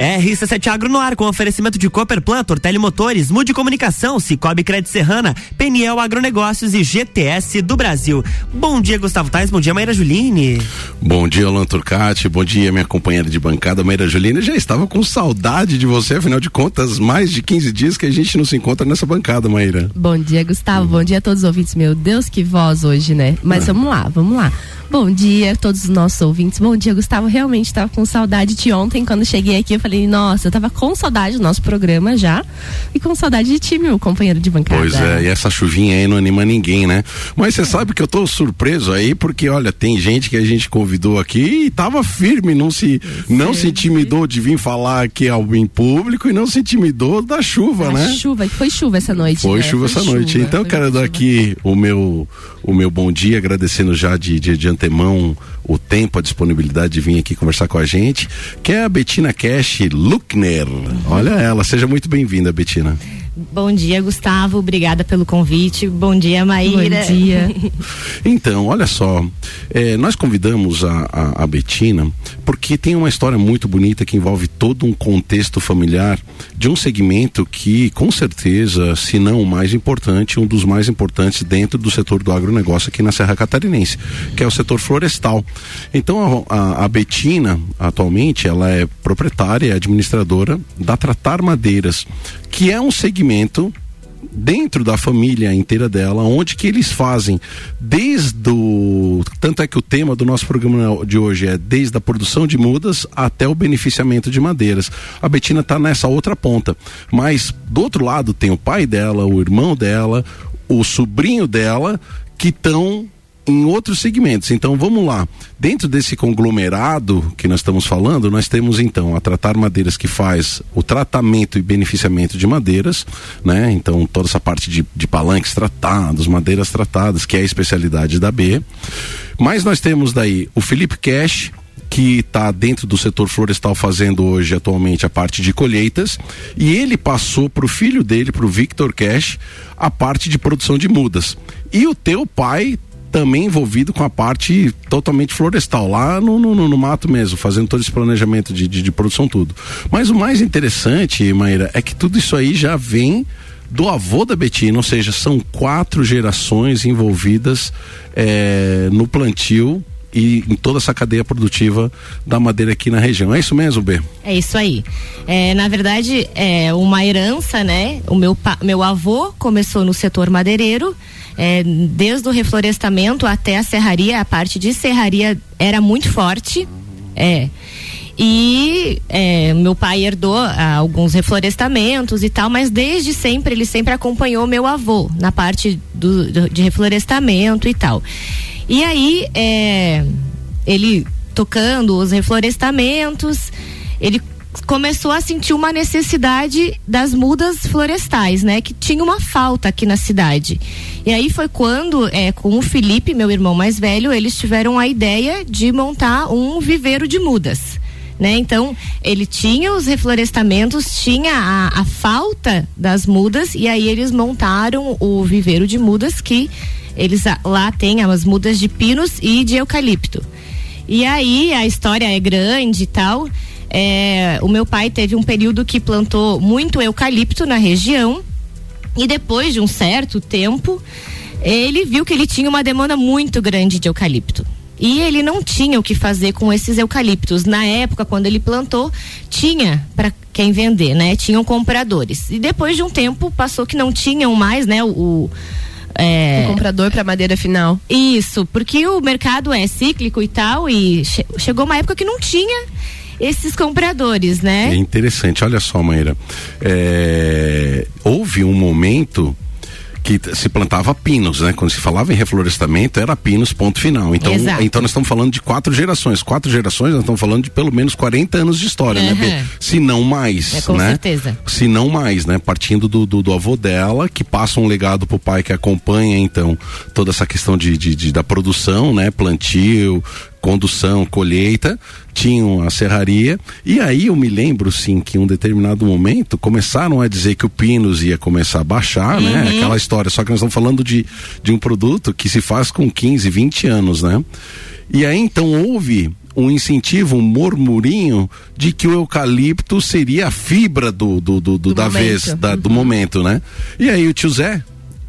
RC7 Agro no ar com oferecimento de Cooperplan, Tortelli Motores, Mude Comunicação, Cicobi Crédito Serrana, Peniel Agronegócios e GTS do Brasil. Bom dia, Gustavo Tais, bom dia, Maíra Juline. Bom dia, Alan Turcati, bom dia, minha companheira de bancada, Maíra Juline. Já estava com saudade de você, afinal de contas, mais de 15 dias que a gente não se encontra nessa bancada, Maíra. Bom dia, Gustavo, bom dia a todos os ouvintes. Meu Deus, que voz hoje, né? Mas ah. vamos lá, vamos lá. Bom dia a todos os nossos ouvintes. Bom dia, Gustavo. Realmente estava com saudade de ontem. Quando cheguei aqui, eu falei, nossa, eu tava com saudade do nosso programa já. E com saudade de ti, meu companheiro de bancada. Pois é, e essa chuvinha aí não anima ninguém, né? Mas você é. sabe que eu tô surpreso aí, porque olha, tem gente que a gente convidou aqui e tava firme, não se, não se intimidou de vir falar aqui ao em público e não se intimidou da chuva, da né? Chuva, foi chuva essa noite. Foi né? chuva foi essa chuva, noite. Então, eu quero dar aqui o meu, o meu bom dia, agradecendo já de, de, de antemão o tempo, a disponibilidade de vir aqui conversar com a gente, que é a Betina Cash Luckner. Olha ela, seja muito bem-vinda, Betina. Bom dia, Gustavo. Obrigada pelo convite. Bom dia, Maíra. Bom dia. então, olha só. É, nós convidamos a, a, a, Betina porque tem uma história muito bonita que envolve todo um contexto familiar de um segmento que, com certeza, se não o mais importante, um dos mais importantes dentro do setor do agronegócio aqui na Serra Catarinense, que é o setor florestal. Então, a, a, a Betina, atualmente, ela é proprietária e administradora da Tratar Madeiras, que é um segmento dentro da família inteira dela, onde que eles fazem desde o tanto é que o tema do nosso programa de hoje é desde a produção de mudas até o beneficiamento de madeiras. A Betina está nessa outra ponta, mas do outro lado tem o pai dela, o irmão dela, o sobrinho dela que estão em outros segmentos. Então vamos lá. Dentro desse conglomerado que nós estamos falando, nós temos então a Tratar Madeiras que faz o tratamento e beneficiamento de madeiras, né? Então toda essa parte de, de palanques tratados, madeiras tratadas, que é a especialidade da B. Mas nós temos daí o Felipe Cash, que está dentro do setor florestal fazendo hoje atualmente a parte de colheitas e ele passou para o filho dele, para o Victor Cash, a parte de produção de mudas. E o teu pai também envolvido com a parte totalmente florestal, lá no, no, no mato mesmo, fazendo todo esse planejamento de, de, de, produção, tudo. Mas o mais interessante, Maíra, é que tudo isso aí já vem do avô da Betina, ou seja, são quatro gerações envolvidas é, no plantio e em toda essa cadeia produtiva da madeira aqui na região. É isso mesmo, B? É isso aí. É, na verdade, é uma herança, né? O meu, meu avô começou no setor madeireiro é, desde o reflorestamento até a serraria, a parte de serraria era muito forte. É. E é, meu pai herdou ah, alguns reflorestamentos e tal, mas desde sempre ele sempre acompanhou meu avô na parte do, do de reflorestamento e tal. E aí é, ele tocando os reflorestamentos, ele começou a sentir uma necessidade das mudas florestais, né? Que tinha uma falta aqui na cidade. E aí foi quando, é, com o Felipe, meu irmão mais velho, eles tiveram a ideia de montar um viveiro de mudas. Né? Então, ele tinha os reflorestamentos, tinha a, a falta das mudas, e aí eles montaram o viveiro de mudas que eles lá têm as mudas de pinos e de eucalipto. E aí a história é grande e tal. É, o meu pai teve um período que plantou muito eucalipto na região e depois de um certo tempo ele viu que ele tinha uma demanda muito grande de eucalipto. E ele não tinha o que fazer com esses eucaliptos. Na época, quando ele plantou, tinha para quem vender, né? Tinham compradores. E depois de um tempo, passou que não tinham mais, né? O, é... O comprador para madeira final. Isso, porque o mercado é cíclico e tal, e che chegou uma época que não tinha esses compradores, né? É interessante, olha só, Maíra. É, houve um momento que se plantava pinos, né? Quando se falava em reflorestamento, era pinos, ponto final. Então, Exato. então nós estamos falando de quatro gerações. Quatro gerações, nós estamos falando de pelo menos 40 anos de história, uhum. né? Se não mais, é, com né? certeza. Se não mais, né? Partindo do, do, do, avô dela, que passa um legado pro pai que acompanha, então, toda essa questão de, de, de da produção, né? Plantio, condução, colheita, tinham a serraria, e aí eu me lembro sim que em um determinado momento começaram a dizer que o Pinos ia começar a baixar, né? uhum. né? Aquela história, só que nós estamos falando de, de um produto que se faz com 15, 20 anos, né? E aí então houve um incentivo, um murmurinho de que o eucalipto seria a fibra do, do, do, do, Do da momento. vez, da- do Uhum. momento, né? E aí o tio Zé,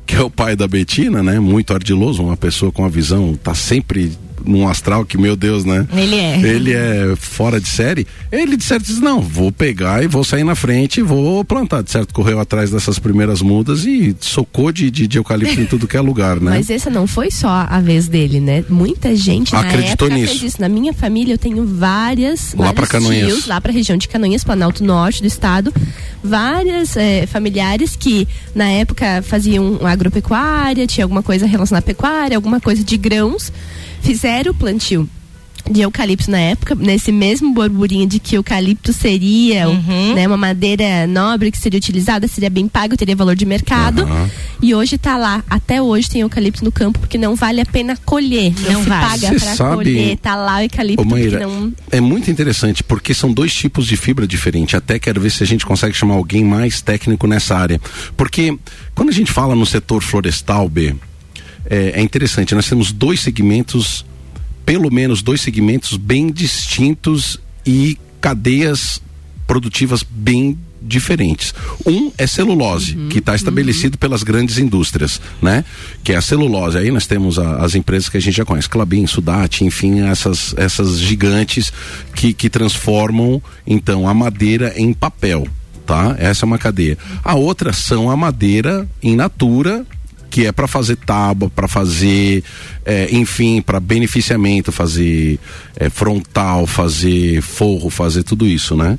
que é o pai da Betina, né? Muito ardiloso, uma pessoa com a visão, tá sempre num astral que, meu Deus, né? Ele é. Ele é fora de série. Ele de certo disse, não, vou pegar e vou sair na frente e vou plantar. De certo, correu atrás dessas primeiras mudas e socou de, de, de eucalipto em tudo que é lugar, né? Mas essa não foi só a vez dele, né? Muita gente Acreditou na época nisso. Na minha família eu tenho várias, Lá pra Canoinhas. tios lá pra região de Canoinhas, Planalto Norte do estado, várias eh, familiares que na época faziam agropecuária, tinha alguma coisa relacionada à pecuária, alguma coisa de grãos, fizeram o plantio de eucalipto na época, nesse mesmo burburinho de que o eucalipto seria Uhum. né, uma madeira nobre que seria utilizada, seria bem pago, teria valor de mercado. Aham. E hoje tá lá, até hoje tem eucalipto no campo porque não vale a pena colher. Não, Não se vale. paga sabe- colher, tá lá o eucalipto Maíra, que não. é muito interessante porque são dois tipos de fibra diferentes. Até quero ver se a gente consegue chamar alguém mais técnico nessa área. Porque quando a gente fala no setor florestal, B, é, é interessante. Nós temos dois segmentos, pelo menos dois segmentos bem distintos e cadeias produtivas bem diferentes. Um é celulose, que está estabelecido pelas grandes indústrias, né? Que é a celulose. Aí nós temos a- as empresas que a gente já conhece, Clabin, Sudate, enfim, essas, essas gigantes que, que transformam então a madeira em papel, tá? Essa é uma cadeia. A outra são a madeira in natura que é para fazer tábua, para fazer, eh, enfim, para beneficiamento, fazer eh, frontal, fazer forro, fazer tudo isso, né?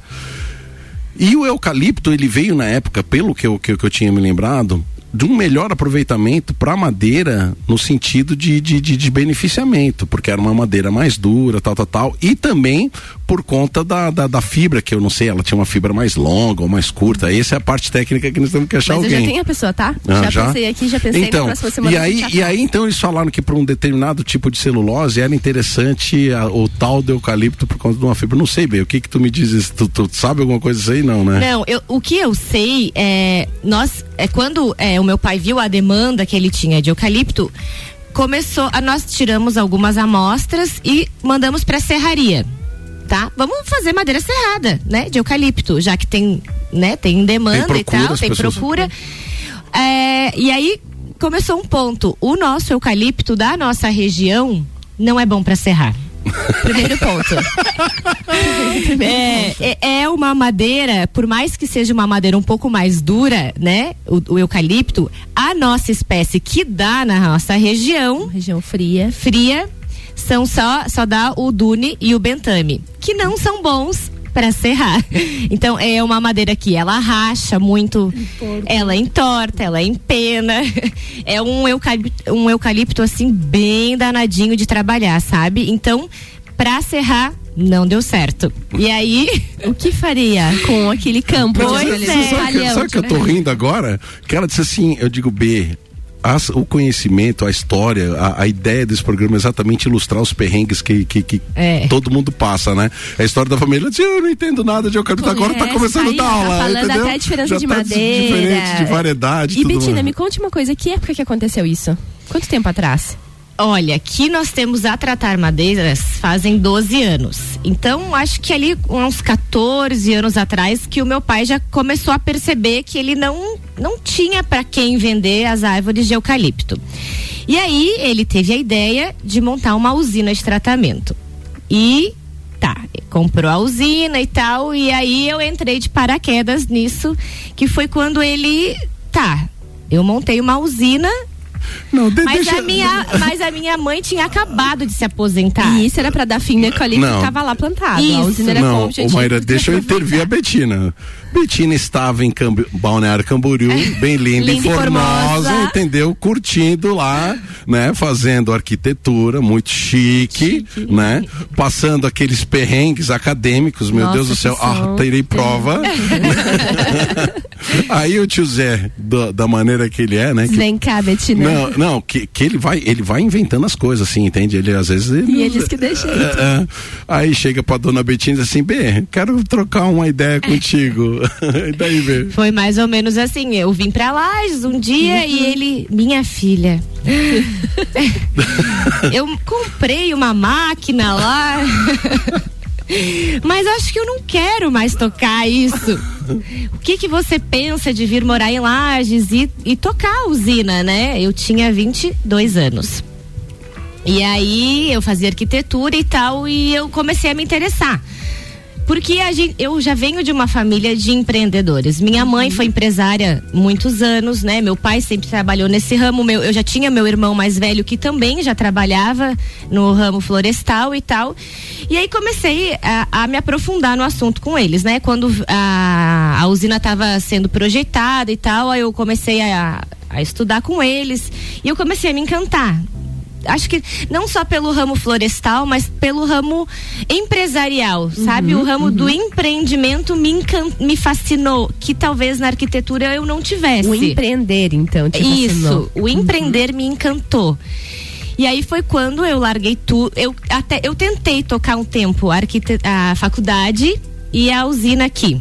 E o eucalipto, ele veio na época, pelo que eu, que, que eu tinha me lembrado, de um melhor aproveitamento para madeira no sentido de, de, de, de beneficiamento, porque era uma madeira mais dura, tal, tal, tal, e também por conta da, da, da fibra, que eu não sei, ela tinha uma fibra mais longa ou mais curta. Essa é a parte técnica que nós temos que achar Mas eu alguém. já tenho a pessoa, tá? Ah, já, pensei aqui, já pensei então, na próxima semana. E a aí, já e aí então eles falaram que para um determinado tipo de celulose era interessante a- o tal do eucalipto por conta de uma fibra. Não sei bem, o que que tu me dizes? Tu, tu sabe alguma coisa disso aí? Não, né? Não, eu- o que eu sei é. Nós, é quando é, o meu pai viu a demanda que ele tinha de eucalipto, começou. A, nós tiramos algumas amostras e mandamos pra serraria. Tá? Vamos fazer madeira serrada, né? De eucalipto, já que tem, né? Tem demanda Tem e procura, tal, as tem pessoas- procura. É, e aí começou um ponto. O nosso eucalipto da nossa região não é bom pra serrar. Primeiro ponto. É, é, é uma madeira, por mais que seja uma madeira um pouco mais dura, né? O, o eucalipto, a nossa espécie que dá na nossa região região fria. fria são só, só dá o dune e o bentame, que não são bons para serrar. Então é uma madeira que ela racha muito, ela entorta, ela empena. É um eucalipto, um eucalipto assim bem danadinho de trabalhar, sabe? Então, para serrar não deu certo. E aí, O que faria com aquele campo? Pois de é. Sabe sabe que eu tô rindo agora? Que ela disse assim, eu digo B. as- o conhecimento, a história, a, a ideia desse programa é exatamente ilustrar os perrengues que, que, que É. todo mundo passa, né? A história da família eu não entendo nada de eucalipto, agora tá Conhece, começando aí, a dar tá aula. falando entendeu? até a diferença Já de tá madeira. Diferente de variedade. E Betina, me conte uma coisa, que época que aconteceu isso? Quanto tempo atrás? Olha, aqui nós temos a tratar madeiras fazem 12 anos. Então, acho que ali uns 14 anos atrás que o meu pai já começou a perceber que ele não não tinha para quem vender as árvores de eucalipto. E aí ele teve a ideia de montar uma usina de tratamento. E tá, comprou a usina e tal, e aí eu entrei de paraquedas nisso, que foi quando ele tá, eu montei uma usina Não, de- mas, deixa- a minha, mas a minha mãe tinha acabado de se aposentar. E isso era pra dar fim no eucalipto Não. que tava lá plantado. A Isso. usina era com o Não, ô Mayra, de deixa eu intervir a Betina. Betina estava em Balneário Camboriú, bem linda, e Linda e formosa, formosa. entendeu? Curtindo lá, né? Fazendo arquitetura, muito chique, né? Passando aqueles perrengues acadêmicos, meu Nossa, Deus do céu, ah, terei prova. Aí o tio Zé, da, da maneira que ele é, né? Que Vem cá, Betina. Não, não que, que ele vai ele vai inventando as coisas, assim, entende? Ele às vezes. Ele, e eles que deixam. É, é, aí chega pra dona Betinha e diz assim: B, quero trocar uma ideia contigo. e daí, B? Foi mais ou menos assim. Eu vim pra Lages um dia uhum. e ele, minha filha. eu comprei uma máquina lá. Mas acho que eu não quero mais tocar isso. O que que você pensa de vir morar em Lages e, e tocar a usina, né? Eu tinha 22 anos. E aí eu fazia arquitetura e tal e eu comecei a me interessar. Porque a gente, eu já venho de uma família de empreendedores. Minha mãe foi empresária muitos anos, né? Meu pai sempre trabalhou nesse ramo. Meu, eu já tinha meu irmão mais velho que também já trabalhava no ramo florestal e tal. E aí comecei a, a me aprofundar no assunto com eles, né? Quando a, a usina estava sendo projetada e tal, aí eu comecei a, a estudar com eles e eu comecei a me encantar acho que não só pelo ramo florestal, mas pelo ramo empresarial, uhum, sabe? O ramo uhum. do empreendimento me, me fascinou, que talvez na arquitetura eu não tivesse. O empreender, então, te Isso, o empreender uhum. me encantou. E aí foi quando eu larguei tudo. Eu até eu tentei tocar um tempo a, a faculdade e a usina aqui.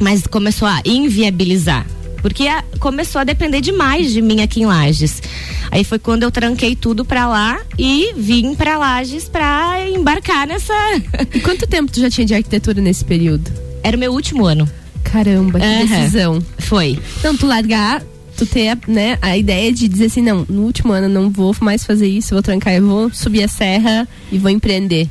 Mas começou a inviabilizar porque a, começou a depender demais de mim aqui em Lages. Aí foi quando eu tranquei tudo pra lá e vim pra Lages pra embarcar nessa. E quanto tempo tu já tinha de arquitetura nesse período? Era o meu último ano. Caramba, que uhum. decisão. Foi. Então, tu largar tu ter né, a ideia de dizer assim, não, no último ano não vou mais fazer isso, vou trancar, eu vou subir a serra e vou empreender.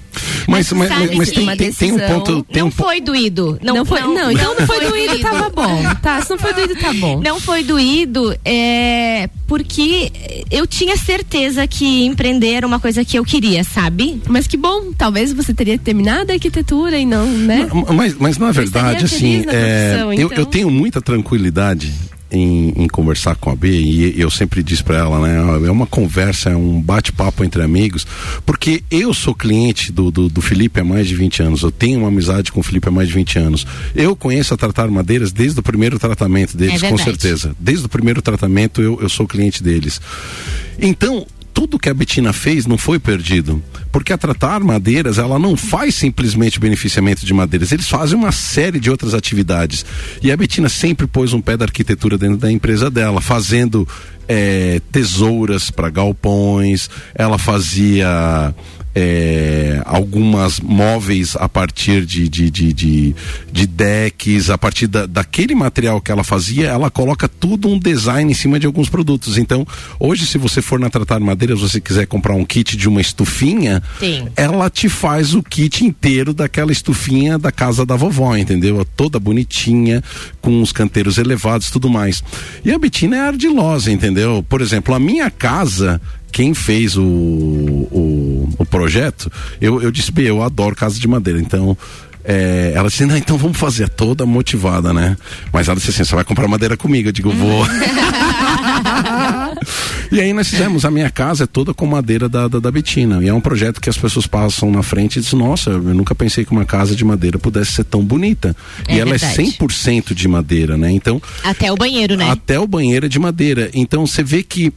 Mas, mas, mas, mas tem, tem, tem, um ponto. Tem não um foi doído. Não, não foi. Não, não então não foi doído, tava bom. Tá, se não foi doído, tá bom. Não foi doído, é, porque eu tinha certeza que empreender era uma coisa que eu queria, sabe? Mas que bom, talvez você teria terminado a arquitetura e não, né? Mas, mas na verdade, assim, é, eu, então... eu tenho muita tranquilidade em, em, conversar com a B e eu sempre disse para ela, né? É uma conversa, é um bate-papo entre amigos, porque eu sou cliente do, do, do, Felipe há mais de 20 anos, eu tenho uma amizade com o Felipe há mais de 20 anos. Eu conheço a Tratar Madeiras desde o primeiro tratamento deles, é com certeza. Desde o primeiro tratamento eu, eu sou cliente deles. Então, tudo que a Betina fez não foi perdido. Porque a tratar madeiras, ela não faz simplesmente beneficiamento de madeiras, eles fazem uma série de outras atividades. E a Betina sempre pôs um pé da arquitetura dentro da empresa dela, fazendo é, tesouras para galpões, ela fazia é, algumas móveis a partir de, de, de, de, de decks, a partir da, daquele material que ela fazia, ela coloca tudo um design em cima de alguns produtos. Então, hoje, se você for na Tratar Madeiras, você quiser comprar um kit de uma estufinha, Sim. ela te faz o kit inteiro daquela estufinha da casa da vovó, entendeu? Toda bonitinha, com os canteiros elevados tudo mais. E a Betina é ardilosa, entendeu? Por exemplo, a minha casa quem fez o, o, o projeto, eu, eu disse, eu adoro casa de madeira, então é, ela disse, não, então vamos fazer, toda motivada, né? Mas ela disse assim, você vai comprar madeira comigo, eu digo, vou. e aí nós fizemos, a minha casa é toda com madeira da, da, da Betina, e é um projeto que as pessoas passam na frente e dizem, nossa, eu nunca pensei que uma casa de madeira pudesse ser tão bonita. É e ela é verdade. é 100% de madeira, né? Então... Até o banheiro, né? Até o banheiro é de madeira. Então você vê que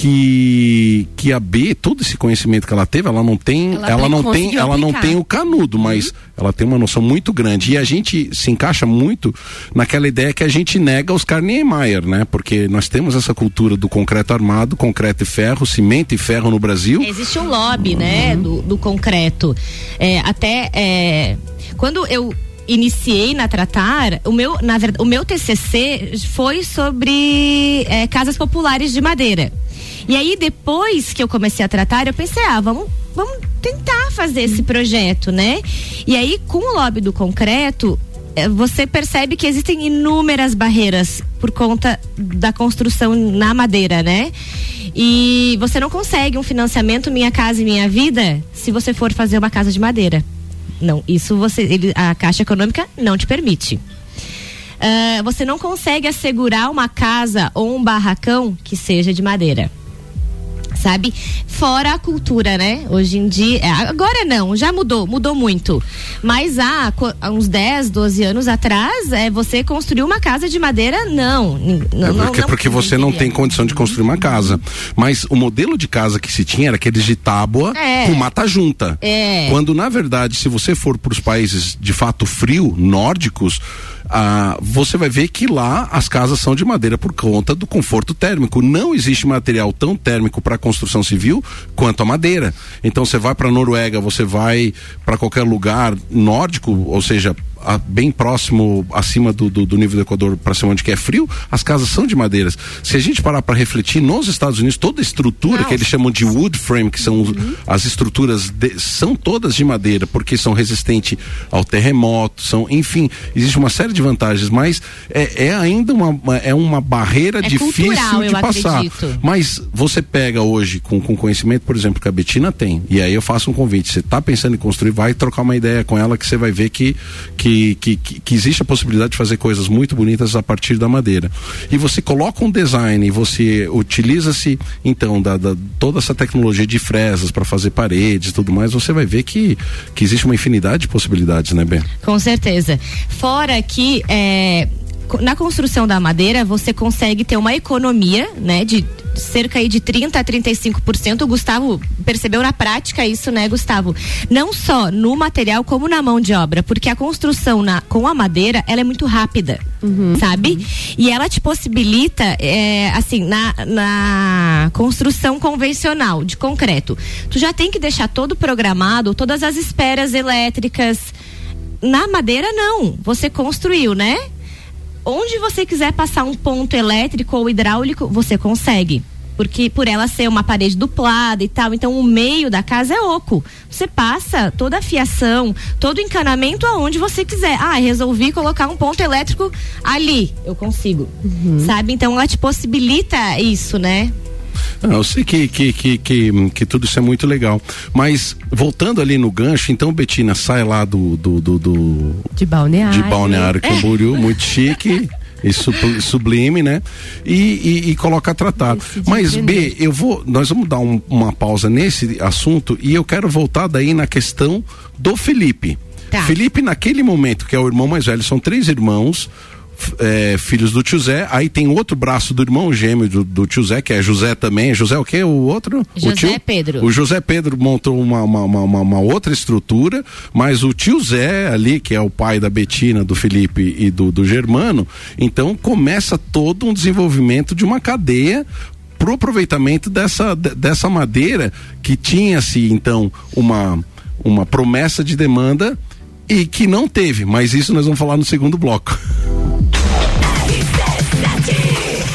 que que a B todo esse conhecimento que ela teve ela não tem ela, ela não tem ela não tem o canudo uhum. mas ela tem uma noção muito grande e a gente se encaixa muito naquela ideia que a gente nega os Niemeyer, né porque nós temos essa cultura do concreto armado concreto e ferro cimento e ferro no Brasil existe um lobby né, uhum. né do, do concreto é, até é, quando eu iniciei na Tratar, o meu, na verdade, o meu TCC foi sobre é, casas populares de madeira. E aí, depois que eu comecei a tratar, eu pensei, ah, vamos, vamos tentar fazer esse projeto, né? E aí, com o lobby do concreto, eh, você percebe que existem inúmeras barreiras por conta da construção na madeira, né? E você não consegue um financiamento Minha Casa e Minha Vida se você for fazer uma casa de madeira. Não, isso você, ele, a Caixa Econômica não te permite. Uh, você não consegue assegurar uma casa ou um barracão que seja de madeira sabe? Fora a cultura, né? Hoje em dia, é, agora não, já mudou, mudou muito. Mas há, há uns 10, 12 anos atrás, é, você construiu uma casa de madeira, não. não é porque, não, porque você não tem condição de construir uma casa. Mas o modelo de casa que se tinha era aqueles de tábua é. com mata junta. É. Quando, na verdade, se você for para os países de fato frio, nórdicos, ah, você vai ver que lá as casas são de madeira por conta do conforto térmico. Não existe material tão térmico para construção civil quanto a madeira. Então você vai para a Noruega, você vai para qualquer lugar nórdico, ou seja, a, bem próximo, acima do, do, do nível do Equador, para cima onde que é frio, as casas são de madeiras. Se a gente parar para refletir, nos Estados Unidos, toda a estrutura Não. que eles chamam de wood frame, que são uhum. as estruturas, de, são todas de madeira, porque são resistentes ao terremoto, são, enfim, existe uma série de vantagens, mas é, é ainda uma, é uma barreira é difícil cultural, de passar. Acredito. Mas você pega hoje, com, com conhecimento, por exemplo, que a Betina tem, e aí eu faço um convite, você está pensando em construir, vai trocar uma ideia com ela que você vai ver que, que que, que, que, existe a possibilidade de fazer coisas muito bonitas a partir da madeira. E você coloca um design você utiliza-se, então, da, da, toda essa tecnologia de fresas para fazer paredes e tudo mais, você vai ver que, que existe uma infinidade de possibilidades, né, Ben? Com certeza. Fora que é, na construção da madeira você consegue ter uma economia, né, de cerca de 30 a 35%. O Gustavo percebeu na prática isso, né, Gustavo? Não só no material como na mão de obra, porque a construção na, com a madeira ela é muito rápida, uhum, sabe? Uhum. E ela te possibilita, é, assim, na, na construção convencional de concreto, tu já tem que deixar todo programado, todas as esperas elétricas. Na madeira não, você construiu, né? Onde você quiser passar um ponto elétrico ou hidráulico, você consegue. Porque por ela ser uma parede duplada e tal, então o meio da casa é oco. Você passa toda a fiação, todo o encanamento aonde você quiser. Ah, resolvi colocar um ponto elétrico ali. Eu consigo. Uhum. Sabe? Então ela te possibilita isso, né? Não, eu sei que, que, que, que, que tudo isso é muito legal. Mas, voltando ali no gancho, então, Betina, sai lá do. do, do, do de Balneário. De Balneário Camboriú, muito chique. e sublime, né? E, e, e coloca tratado. Mas B, eu vou, nós vamos dar um, uma pausa nesse assunto e eu quero voltar daí na questão do Felipe. Tá. Felipe, naquele momento, que é o irmão mais velho, são três irmãos é, filhos do tio Zé. Aí tem outro braço do irmão gêmeo do, do tio Zé, que é José também. José o quê? O outro? José o tio? Pedro. O José Pedro montou uma, uma, uma, uma, outra estrutura, mas o tio Zé ali, que é o pai da Betina, do Felipe e do, do Germano, então começa todo um desenvolvimento de uma cadeia pro aproveitamento dessa, dessa madeira que tinha-se então uma, uma promessa de demanda e que não teve, mas isso nós vamos falar no segundo bloco. That's it.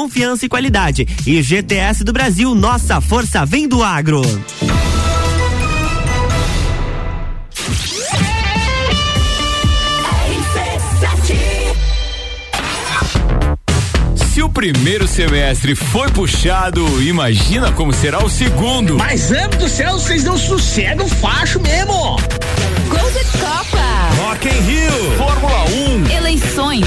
confiança e qualidade. E GTS do Brasil, nossa força vem do agro. Se o primeiro semestre foi puxado, imagina como será o segundo. Mas, amo do céu, vocês não sossegam facho mesmo. Gol de Copa. Rock in Rio. Fórmula 1. Eleições.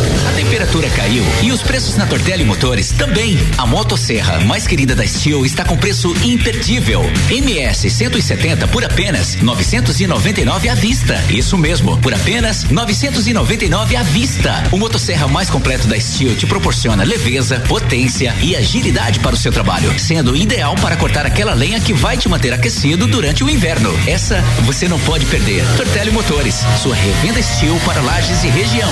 A temperatura caiu e os preços na Tortelli Motores também. A motosserra mais querida da Steel está com preço imperdível. MS 170 por apenas 999 à vista. Isso mesmo, por apenas 999 à vista. O motosserra mais completo da Steel te proporciona leveza, potência e agilidade para o seu trabalho, sendo ideal para cortar aquela lenha que vai te manter aquecido durante o inverno. Essa você não pode perder. Tortelli Motores, sua revenda Steel para lajes e região.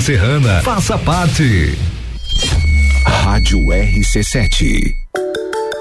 Serrana. Faça parte. Rádio RC7.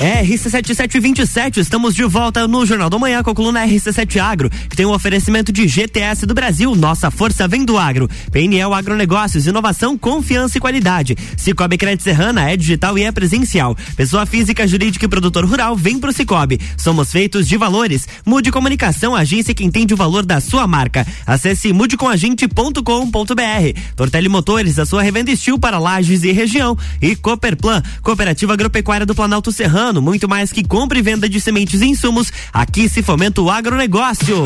RC7727, estamos de volta no Jornal da Manhã com a coluna RC7 Agro, que tem um oferecimento de GTS do Brasil, nossa força vem do agro. PNL Agronegócios, inovação, confiança e qualidade. Cicobi Crédito Serrana é digital e é presencial. Pessoa física, jurídica e produtor rural, vem pro Cicobi. Somos feitos de valores. Mude Comunicação, agência que entende o valor da sua marca. Acesse mudecomagente.com.br. Tortelli Motores, a sua revenda estilo para lajes e região. E Cooperplan, Cooperativa Agropecuária do Planalto Serrano muito mais que compra e venda de sementes e insumos, aqui se fomenta o agronegócio.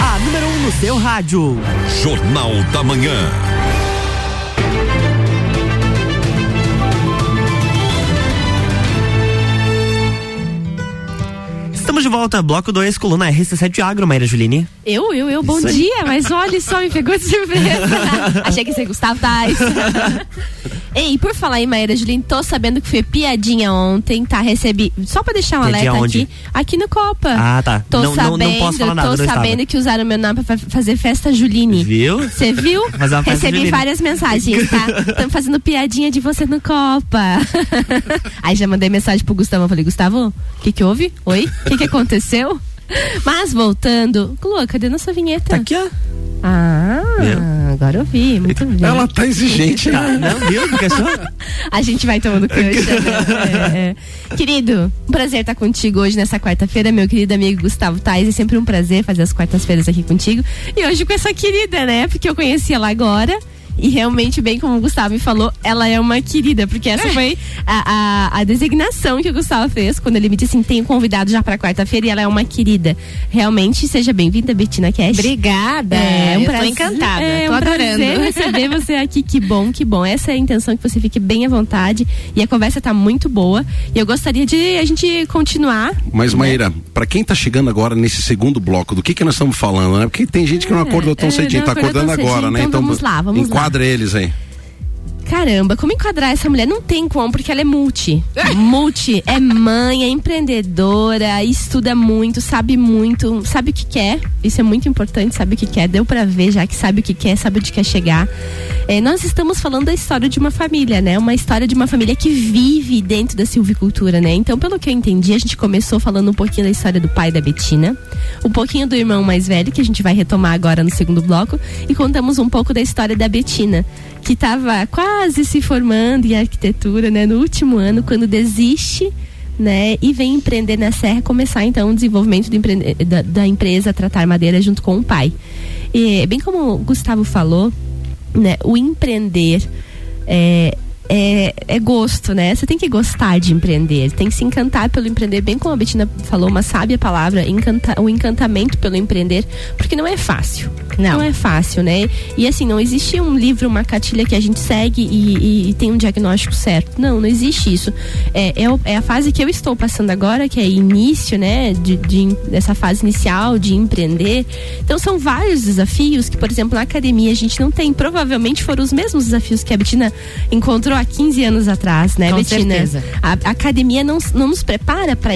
A número 1 um no seu rádio. Jornal da Manhã. Estamos de volta, bloco 2, coluna RC7 Agro, Maíra Juline. Eu, eu, eu, bom dia, mas olha só, me pegou de surpresa. Achei que ia ser Gustavo Tais. Ei, por falar em Maíra Juline, tô sabendo que foi piadinha ontem, tá? Recebi, só pra deixar um Piadinha alerta onde? aqui, aqui no Copa. Ah, tá. Tô Não- não- sabendo, não posso falar nada, tô não estava. sabendo que usaram meu nome pra fa- fazer festa Juline. Viu? Você viu? Recebi Juline. várias mensagens, tá? Estão fazendo piadinha de você no Copa. Aí já mandei mensagem pro Gustavo. Eu falei, Gustavo, o que que houve? Oi? O que que aconteceu? Mas voltando. Lua, cadê nossa vinheta? Tá aqui, ó. Ah, agora eu vi. Muito bem. Ela tá exigente, Ah, né? não, viu? Porque só... A gente vai tomando cancha. né? É, é. Querido, um prazer estar contigo hoje nessa quarta-feira, meu querido amigo Gustavo Tais. É sempre um prazer fazer as quartas-feiras aqui contigo. E hoje com essa querida, né? Porque eu conheci ela agora. E realmente, bem como o Gustavo me falou, ela é uma querida, porque essa foi a, a, a designação que o Gustavo fez quando ele me disse assim: tem um convidado já para quarta-feira e ela é uma querida. Realmente, seja bem-vinda, Betina Cash. Obrigada. É um prazer, encantada, É tô um adorando. prazer receber você aqui. Que bom, que bom. Essa é a intenção que você fique bem à vontade. E a conversa tá muito boa. E eu gostaria de a gente continuar. Mas, Maíra, pra quem tá chegando agora nesse segundo bloco, do que que nós estamos falando, né? Porque tem gente que não acordou tão é, cedinho, não tá acordando agora, cedinho, né? então vamos lá, vamos lá. Enquadra eles aí. Caramba, como enquadrar essa mulher? Não tem como, porque ela é multi. multi, é mãe, é empreendedora, estuda muito, sabe muito, sabe o que quer. Isso é muito importante, sabe o que quer. Deu pra ver já que sabe o que quer, sabe onde quer chegar. É, nós estamos falando da história de uma família, né? Uma história de uma família que vive dentro da silvicultura, né? Então, pelo que eu entendi, a gente começou falando um pouquinho da história do pai da Betina, um pouquinho do irmão mais velho, que a gente vai retomar agora no segundo bloco, e contamos um pouco da história da Betina, que estava quase se formando em arquitetura, né? No último ano, quando desiste né, e vem empreender na Serra, começar então o desenvolvimento empreende- da, da empresa Tratar Madeira junto com o pai. E bem como o Gustavo falou, né, o empreender é, é, é gosto, né? Você tem que gostar de empreender, tem que se encantar pelo empreender, bem como a Betina falou, uma sábia palavra, encanta, o encantamento pelo empreender, porque não é fácil. Não. é fácil, né? E assim, não existe um livro, uma cartilha que a gente segue e, e- e tem um diagnóstico certo. Não, não existe isso. É, é, é a fase que eu estou passando agora, que é início, né? De, de, dessa fase inicial de empreender. Então são vários desafios que, por exemplo, na academia a gente não tem. Provavelmente foram os mesmos desafios que a Betina encontrou há 15 anos atrás, né, Com Betina? certeza. A, a academia não, não nos prepara para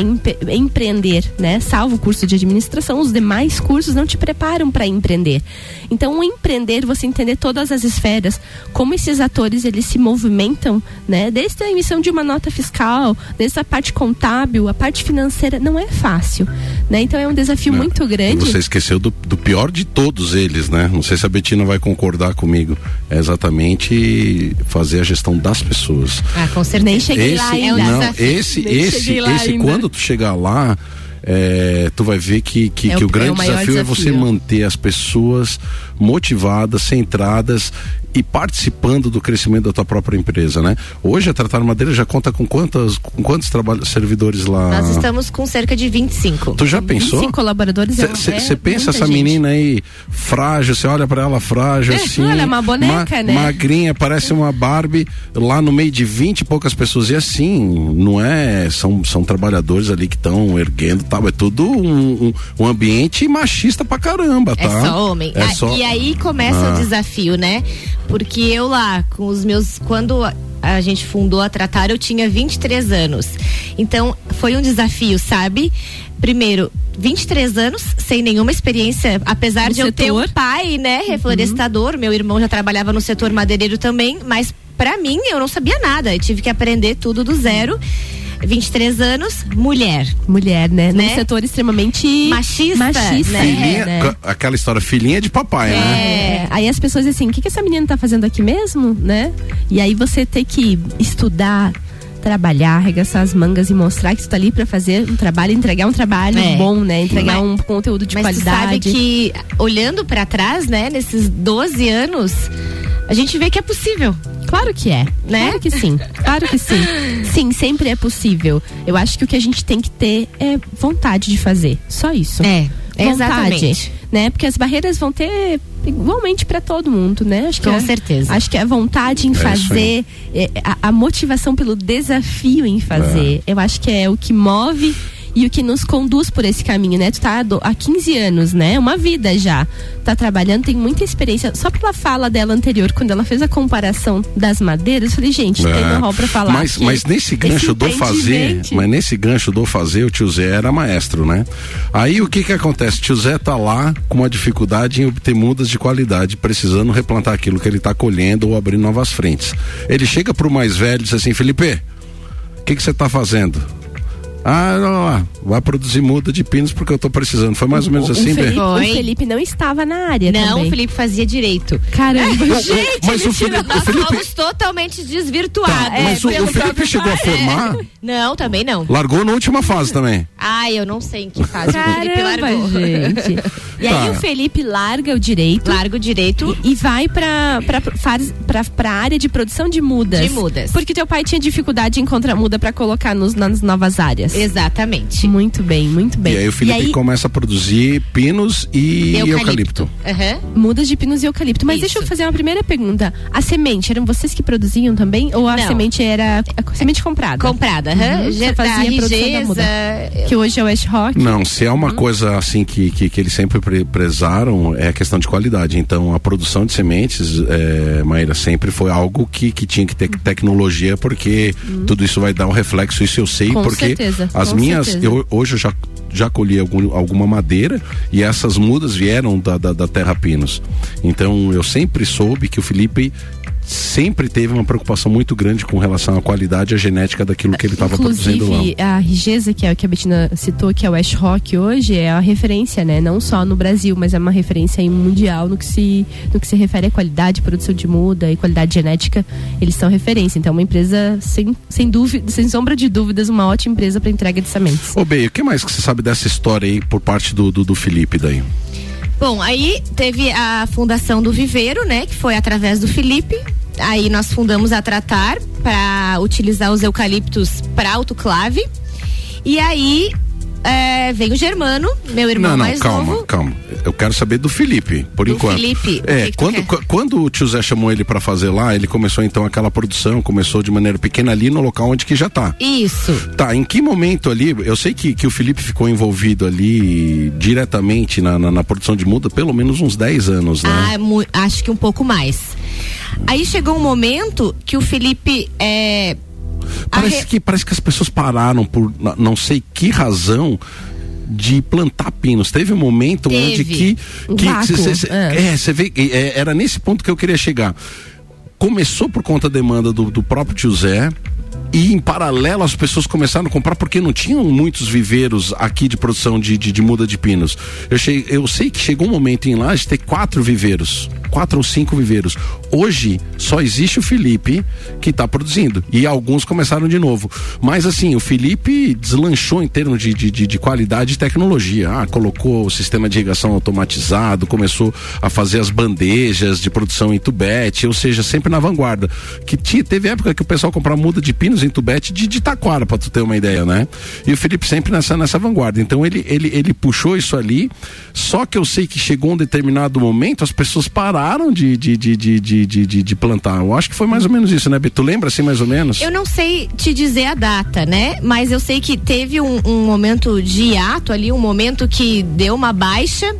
empreender, né? Salvo o curso de administração, os demais cursos não te preparam para empreender. Então, o empreender, você entender todas as esferas, como esses atores eles se movimentam, né? Desde a emissão de uma nota fiscal, desde a parte contábil, a parte financeira, não é fácil, né? Então, é um desafio muito E grande. você esqueceu do, do pior de todos eles, né? Não sei se a Betina vai concordar comigo. É exatamente fazer a gestão das pessoas. Ah, com certeza. Nem cheguei lá esse, ainda. não, esse, Nem esse, lá esse ainda. quando tu chegar lá, é, tu vai ver que, que, É que o- o, é grande o maior desafio, é você desafio. manter as pessoas motivadas, centradas e participando do crescimento da tua própria empresa, né? Hoje a Tratar Madeira já conta com quantas, com quantos trabalhos, servidores lá? Nós estamos com cerca de 25. Tu já pensou? 25 colaboradores é- Você é pensa muita essa gente. menina aí frágil, você olha pra ela frágil É, assim. olha, uma boneca, né? Magrinha, parece uma Barbie lá no meio de 20 e poucas pessoas. E assim, não é. São, são trabalhadores ali que estão erguendo tal. É tudo um, um, um ambiente machista pra caramba, tá? É só homem. É Ah, só- E aí começa Ah. o desafio, né? Porque eu lá, com os meus. Quando a- gente fundou a Tratar, eu tinha 23 anos. Então, foi um desafio, sabe? Primeiro, 23 anos, sem nenhuma experiência, apesar No de eu ter um pai, né, reflorestador, meu irmão já trabalhava no setor madeireiro também, mas pra mim eu não sabia nada, eu tive que aprender tudo do zero. 23 anos, mulher. Mulher, né? Num Né? setor extremamente Machista, machista Filhinha, né? ca- aquela história, filhinha de papai, né? É, aí as pessoas dizem assim, o que, que essa menina tá fazendo aqui mesmo, né? E aí você tem que estudar, trabalhar, arregaçar as mangas e mostrar que tu tá ali pra fazer um trabalho, entregar um trabalho É. bom, né? Entregar Mas- um conteúdo de Mas qualidade. sabe que, olhando pra trás, né, nesses 12 anos, a gente vê que é possível. Claro que é, Né? Claro que sim, claro que sim. Sim, sempre é possível. Eu acho que o que a gente tem que ter é vontade de fazer. Só isso. É, vontade, exatamente. né? Porque as barreiras vão ter igualmente para todo mundo, né? Acho que Com é- certeza. Acho que a vontade em É fazer, é, a, a motivação pelo desafio em fazer, eu acho que é o que move e o que nos conduz por esse caminho, né? Tu tá há 15 anos, né? Uma vida já. Tá trabalhando, tem muita experiência. Só pela fala dela anterior, quando ela fez a comparação das madeiras, eu falei, gente, tem É. know-how pra falar. Mas, mas nesse gancho do fazer, mas nesse gancho do fazer, o tio Zé era maestro, né? Aí o que que acontece? O tio Zé tá lá com uma dificuldade em obter mudas de qualidade, precisando replantar aquilo que ele tá colhendo ou abrir novas frentes. Ele chega pro mais velho e diz assim, Felipe, o que que você tá fazendo? Ah, não, lá, vai produzir muda de pinos porque eu tô precisando. Foi mais ou menos o, assim, Bê? Felipe, o. Felipe não estava na área Não, também. o Felipe fazia direito. Caramba, gente. mas o Felipe, o Nós Felipe, fomos totalmente desvirtuados. Tá, mas o- pelo o Felipe chegou a formar? É. Não, também não. largou na última fase também. Ai, eu não sei em que fase o Felipe Caramba, largou. gente. E aí Tá. o Felipe larga o direito. Larga o direito. E vai pra, pra, faz- pra, pra área de produção de mudas. De mudas. Porque teu pai tinha dificuldade em encontrar muda pra colocar nos, nas novas áreas. Exatamente. Muito bem, muito bem. E aí o Felipe começa a produzir pinos e eucalipto. Aham. Mudas de pinos e eucalipto. Mas deixa eu fazer uma primeira pergunta. A semente, eram vocês que produziam também? Ou a Não. semente era a semente comprada? Comprada, aham. Uhum. Já Você fazia da a produção da muda. Que hoje é o West Rock. Não, se é uma Uhum. coisa assim que, que, que eles sempre pre- prezaram, é a questão de qualidade. Então, a produção de sementes, é, Maíra, sempre foi algo que, que tinha que ter tecnologia, porque tudo isso vai dar um reflexo, isso eu sei, Uhum. Com porque certeza, as minhas, certeza. eu, hoje eu já, já colhi algum, alguma madeira e essas mudas vieram da, da, da Terra Pinos. Então, eu sempre soube que o Felipe sempre teve uma preocupação muito grande com relação à qualidade e à genética daquilo que ele estava produzindo lá. A Rigesa, que é o que a Betina citou, que é o West Rock hoje, é a referência, né? Não só no Brasil, mas é uma referência mundial no que se, no que se refere à qualidade, produção de muda e qualidade genética. Eles são referência. Então, é uma empresa, sem, sem dúvida, sem sombra de dúvidas, uma ótima empresa para entrega de sementes. Ô, Bey, o que mais que você sabe dessa história aí por parte do, do, do Felipe daí? Bom, aí teve a fundação do Viveiro, né? Que foi através do Felipe. Aí nós fundamos a Tratar para utilizar os eucaliptos para autoclave. E aí é, veio o Germano, meu irmão não, não, mais calma, novo. calma. Eu quero saber do Felipe, por Do enquanto. Felipe, É, que que quando, quer? qu- quando o tio Zé chamou ele pra fazer lá, ele começou então aquela produção, começou de maneira pequena ali no local onde que já tá. Isso. Tá, em que momento ali, eu sei que, que o Felipe ficou envolvido ali diretamente na, na, na produção de muda pelo menos uns 10 anos, né? Ah, mu- acho que um pouco mais. Aí chegou um momento que o Felipe é, Parece, re- que, parece que as pessoas pararam por não sei que razão de plantar pinos. Teve um momento Teve. onde que. Que vácuo, cê- cê- é. é, você vê. é, era nesse ponto que eu queria chegar. Começou por conta da demanda do, do próprio tio Zé. E em paralelo as pessoas começaram a comprar porque não tinham muitos viveiros aqui de produção de, de, de muda de pinos. Eu, che- eu sei que chegou um momento em Laje ter quatro viveiros. Quatro ou cinco viveiros. Hoje só existe o Felipe que está produzindo. E alguns começaram de novo. Mas assim, o Felipe deslanchou em termos de, de, de, de qualidade e tecnologia. Ah, colocou o sistema de irrigação automatizado, começou a fazer as bandejas de produção em tubete, ou seja, sempre na vanguarda. Que tinha, teve época que o pessoal comprava muda de pinos em tubete de, de taquara, pra tu ter uma ideia, né? E o Felipe sempre nessa, nessa vanguarda. Então ele, ele, ele puxou isso ali, só que eu sei que chegou um determinado momento, as pessoas pararam de, de, de, de, de, de, de- de plantar. Eu acho que foi mais ou menos isso, né, Beto? Tu lembra assim mais ou menos? Eu não sei te dizer a data, né? Mas eu sei que teve um, um momento de hiato ali, um momento que deu uma baixa.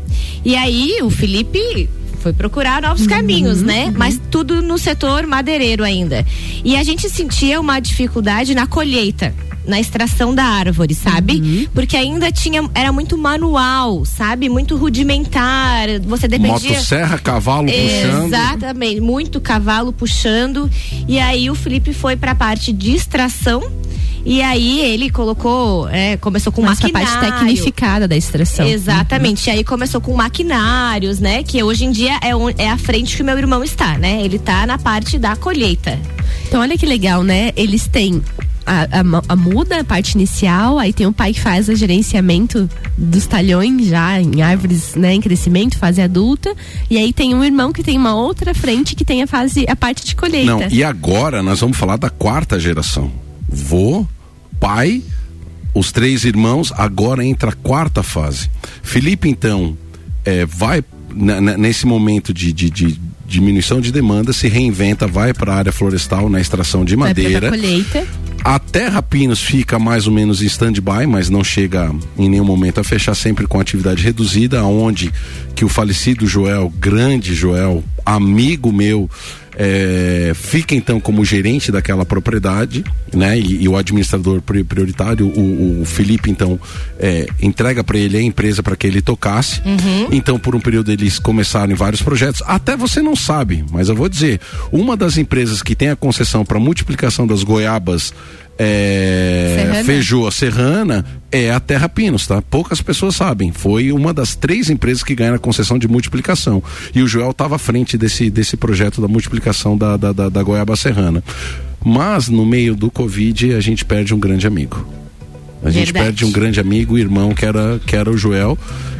E aí o Felipe foi procurar novos caminhos, né? Mas tudo no setor madeireiro ainda. E a gente sentia uma dificuldade na colheita. Na extração da árvore, sabe? Porque ainda tinha. Era muito manual, sabe? Muito rudimentar. Você dependia. Motosserra, cavalo puxando. Exatamente, muito cavalo puxando. E aí o Felipe foi pra parte de extração. E aí ele colocou, é, começou com pra maquinário. parte tecnificada da extração. Exatamente. E aí começou com maquinários, né? Que hoje em dia é, on- é a frente que o meu irmão está, né? Ele tá na parte da colheita. Então, olha que legal, né? Eles têm a, a a muda, a parte inicial, aí tem o pai que faz o gerenciamento dos talhões já em árvores, né, em crescimento, fase adulta, e aí tem um irmão que tem uma outra frente que tem a fase, a parte de colheita. Não, e agora nós vamos falar da quarta geração. Vô, pai, os três irmãos, agora entra a quarta fase. Felipe, então, é, vai na- na- nesse momento de, de- de diminuição de demanda, se reinventa, vai para a área florestal na extração de madeira. A Terra Pinos fica mais ou menos em stand-by, mas não chega em nenhum momento a fechar sempre com atividade reduzida, onde que o falecido Joel, grande Joel, amigo meu, é, fica então como gerente daquela propriedade, né? E, e o administrador pri- prioritário, o, o Felipe, então, é, entrega para ele a empresa para que ele tocasse. Então, por um período, eles começaram em vários projetos. Até você não sabe, mas eu vou dizer: uma das empresas que tem a concessão para multiplicação das goiabas é, Serrana. Feijoa Serrana é a Terra Pinos, tá? Poucas pessoas sabem. Foi uma das três empresas que ganharam a concessão de multiplicação. E o Joel estava à frente desse, desse projeto da multiplicação da, da, da, da Goiaba Serrana. Mas no meio do Covid a gente perde um grande amigo. A gente Verdade. perde um grande amigo, irmão, que era, que era o Joel,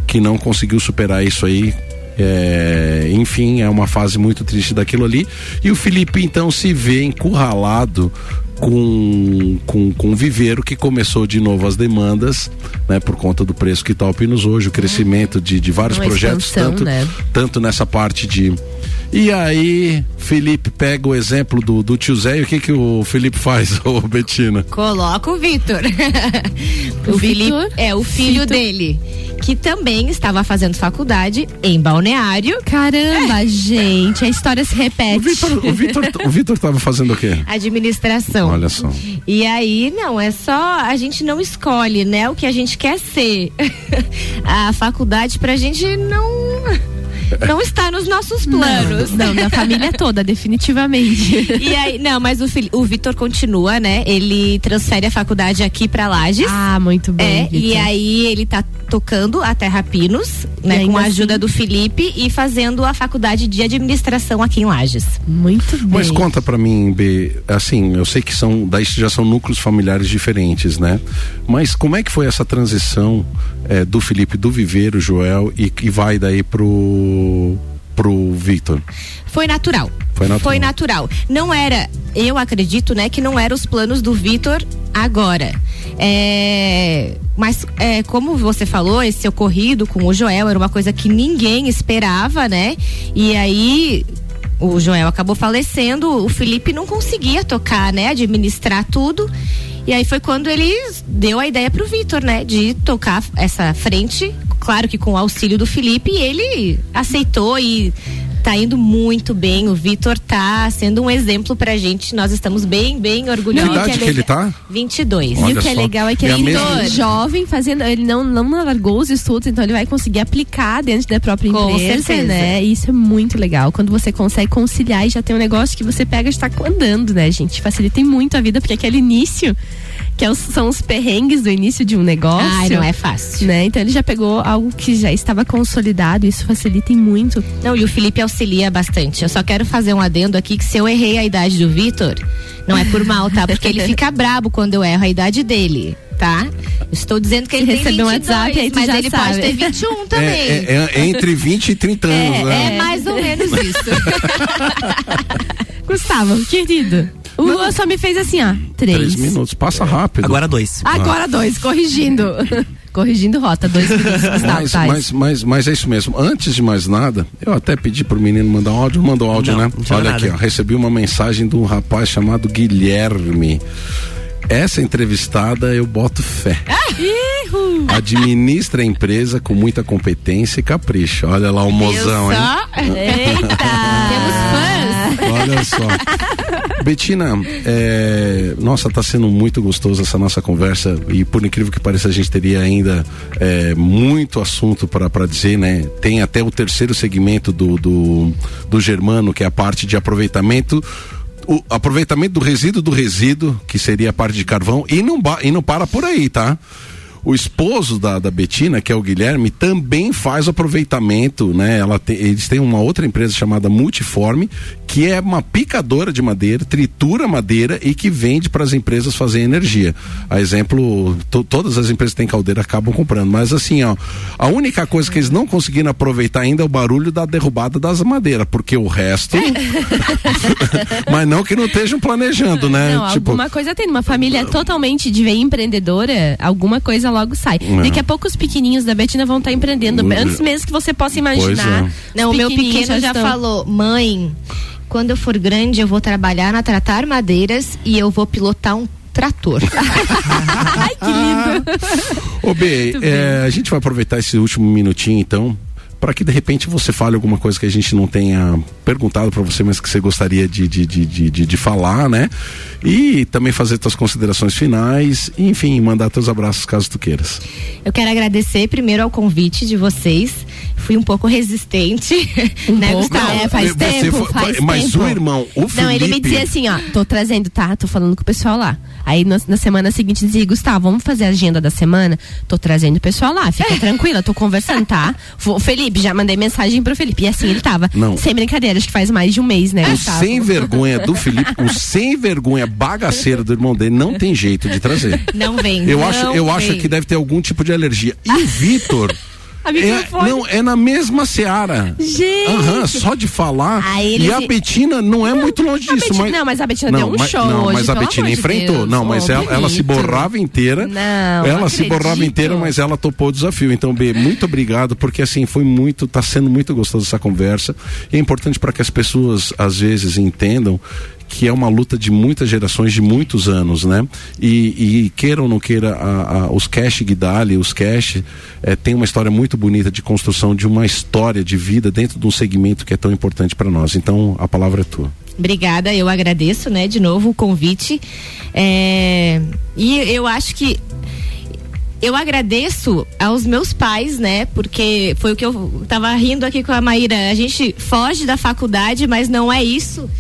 que não conseguiu superar isso aí. É, enfim, é uma fase muito triste daquilo ali. E o Felipe então se vê encurralado com, com, com o viveiro que começou de novo as demandas, né, por conta do preço que está o Pinos hoje, o crescimento de, de vários Uma projetos, tanto, né? tanto nessa parte de. E aí, Felipe pega o exemplo do, do tio Zé e o que, que o Felipe faz, ô Betina? Coloca o Vitor. O o Felipe Vitor? é o filho Vitor. dele, que também estava fazendo faculdade em Balneário. Caramba, gente, a história se repete. O Vitor, o Vitor, o Vitor tava fazendo o quê? Administração. Olha só. E aí, não, é só a gente não escolhe, né, o que a gente quer ser. a faculdade pra gente não não está nos nossos planos. Não, da família toda, definitivamente. E aí, não, mas o, o Vitor continua, né? Ele transfere a faculdade aqui pra Lages. Ah, muito bem. É, e aí ele tá tocando a Terra Pinos, né, com a ajuda assim- do Felipe e fazendo a faculdade de administração aqui em Lages. Muito bem. Mas conta pra mim, B, assim, eu sei que são, daí já são núcleos familiares diferentes, né? Mas como é que foi essa transição eh, do Felipe do Viveiro, Joel, e que vai daí pro, pro Victor? Foi natural. Foi natural. Foi natural. Não era, eu acredito, né, que não eram os planos do Vitor agora. É, mas é, como você falou, esse ocorrido com o Joel era uma coisa que ninguém esperava, né? E aí o Joel acabou falecendo, o Felipe não conseguia tocar, né? Administrar tudo. E aí foi quando ele deu a ideia pro Vitor, né? De tocar essa frente, claro que com o auxílio do Felipe, e ele aceitou e tá indo muito bem. O Vitor tá sendo um exemplo pra gente. Nós estamos bem, bem orgulhosos. Que idade que ele tá? 22. Olha e o que é legal é que a ele mesma- é jovem, fazendo, ele não, não largou os estudos, então ele vai conseguir aplicar dentro da própria Com empresa, certeza. né? E isso é muito legal. Quando você consegue conciliar e já tem um negócio que você pega e está andando, né, gente? Facilita muito a vida, porque aquele início, que é são os perrengues do início de um negócio. Ai, não é fácil. Né? Então ele já pegou algo que já estava consolidado, isso facilita em muito. Não, e o Felipe auxilia bastante. Eu só quero fazer um adendo aqui que se eu errei a idade do Vitor, não é por mal, tá? Porque ele fica brabo quando eu erro a idade dele, tá? Estou dizendo que ele tem Recebeu 22, um WhatsApp, aí mas já ele sabe. pode ter 21 também. É, é- é entre 20 e 30 anos, né? É mais ou menos isso. Gustavo, querido. O Luan só me fez assim, ó. Três. Três minutos, passa rápido. Agora dois. Agora dois, corrigindo. corrigindo rota, dois minutos, Gustavo. Mas, Tais. mas, mas, mas é isso mesmo. Antes de mais nada, eu até pedi pro menino mandar um áudio, mandou áudio, Não, né? não tinha Olha nada. aqui, ó, recebi uma mensagem de um rapaz chamado Guilherme. Essa entrevistada eu boto fé. Ihu. Administra a empresa com muita competência e capricho. Olha lá o mozão, hein? Eita! Temos. Olha só. Betina, é, nossa, tá sendo muito gostoso essa nossa conversa e por incrível que pareça a gente teria ainda é, muito assunto para dizer, né? Tem até o terceiro segmento do, do, do Germano, que é a parte de aproveitamento o aproveitamento do resíduo do resíduo, que seria a parte de carvão, e não, e não para por aí, tá? O esposo da, da Betina, que é o Guilherme, também faz aproveitamento, né? Ela tem- eles têm uma outra empresa chamada Multiforme, que é uma picadora de madeira, tritura madeira e que vende para as empresas fazerem energia. A exemplo, to- todas as empresas que têm caldeira acabam comprando, mas assim, ó, a única coisa que eles não conseguiram aproveitar ainda é o barulho da derrubada das madeiras, porque o resto. mas não que não estejam planejando, né? Não, alguma coisa tem. Uma família totalmente de veia empreendedora, alguma coisa logo sai. É. Daqui a pouco os pequenininhos da Betina vão estar empreendendo. Pois é. Antes mesmo que você possa imaginar. Pois Não, o meu pequeno já estão- falou, mãe, quando eu for grande eu vou trabalhar na Tratar Madeiras e eu vou pilotar um trator. Ai, que lindo. Ô B, é, a gente vai aproveitar esse último minutinho então, para que de repente você fale alguma coisa que a gente não tenha perguntado para você, mas que você gostaria de, de, de, de, de- de falar, né? E também fazer suas considerações finais, e, enfim, mandar teus abraços caso tu queiras. Eu quero agradecer primeiro ao convite de vocês. Fui um pouco resistente, Um né, pouco, Gustavo? é, faz tempo, foi- faz mas tempo. o irmão, o Não, ele me Felipe- dizia assim, ó, tô trazendo, tá? Tô falando com o pessoal lá. Aí na, na semana seguinte dizia, Gustavo, vamos fazer a agenda da semana? Tô trazendo o pessoal lá, fica tranquila, tô conversando, tá? O Felipe, já mandei mensagem pro Felipe. E assim ele tava. Não. Sem brincadeira, acho que faz mais de um mês, né, O Gustavo? sem vergonha do Felipe, o sem vergonha bagaceiro do irmão dele não tem jeito de trazer. Não vem. Eu não acho, eu vem. acho que deve ter algum tipo de alergia. E o Vitor. É, não, é na mesma seara. Gente. Aham, só de falar. Aí eles- E a Betina não é muito longe disso. Betina- mas... não, mas a Betina deu um mas, show Não, hoje, mas a Betina enfrentou. Deus. Não, mas Oh, ela, ela se borrava inteira. Não, ela não se borrava inteira, mas ela topou o desafio. Então, B, muito obrigado, porque assim, foi muito, tá sendo muito gostoso essa conversa. E é importante para que as pessoas, às vezes, entendam que é uma luta de muitas gerações, de muitos anos, né? E, e queira ou não queira, a- a- os Cash Guidali, os Cash, eh, tem uma história muito bonita de construção de uma história de vida dentro de um segmento que é tão importante para nós. Então, a palavra é tua. Obrigada, eu agradeço, né, de novo o convite. É, e eu acho que eu agradeço aos meus pais, né? Porque foi o que eu tava rindo aqui com a Maíra. A gente foge da faculdade, mas não é isso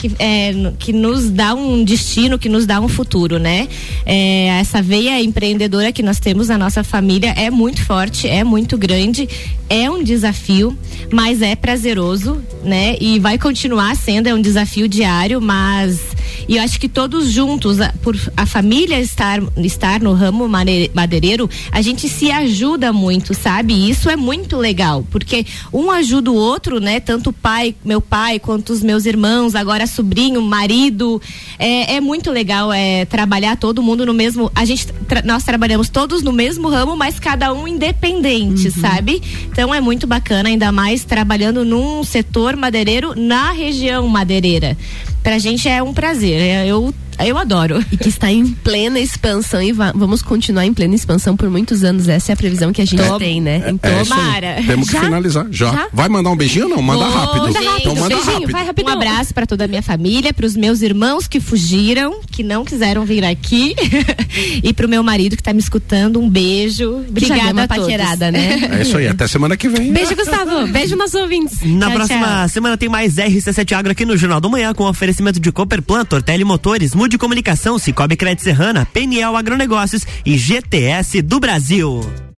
que, é, que nos dá um destino, que nos dá um futuro, né? É, essa veia empreendedora que nós temos na nossa família é muito forte, é muito grande, é um desafio, mas é prazeroso, né? E vai continuar sendo, é um desafio diário, mas e eu acho que todos juntos, a- por a família estar, estar no ramo madeireiro, a gente se ajuda muito, sabe? E isso é muito legal, porque um ajuda o outro, né? Tanto o pai, meu pai, quanto os meus irmãos, agora sobrinho, marido. É, é muito legal é, trabalhar todo mundo no mesmo. A gente, tra- nós trabalhamos todos no mesmo ramo, mas cada um independente, sabe? Então é muito bacana, ainda mais trabalhando num setor madeireiro na região madeireira. Pra gente é um prazer. é, Eu, eu adoro. E que está em plena expansão e va- vamos continuar em plena expansão por muitos anos. Essa é a previsão que a gente tem, né? É isso aí. Tomara. Temos que Já? finalizar. Já. Já? Vai mandar um beijinho ou não? Manda Vou, rápido. manda Então manda Beijinho, rápido. vai rapidão. Um abraço pra toda a minha família, pros meus irmãos que fugiram, que não quiseram vir aqui, e pro meu marido que tá me escutando. Um beijo. Obrigada uma a todos. paquerada, né? É isso aí. Até semana que vem. Beijo, Gustavo. Beijo nos ouvintes. Na Tchau, próxima tchau. semana tem mais RC7 Agro aqui no Jornal do Manhã com oferecimento de Cooperplan, Tortelli Motores, Mude Comunicação, Cicobi Crédito Serrana, PNL Agronegócios e GTS do Brasil.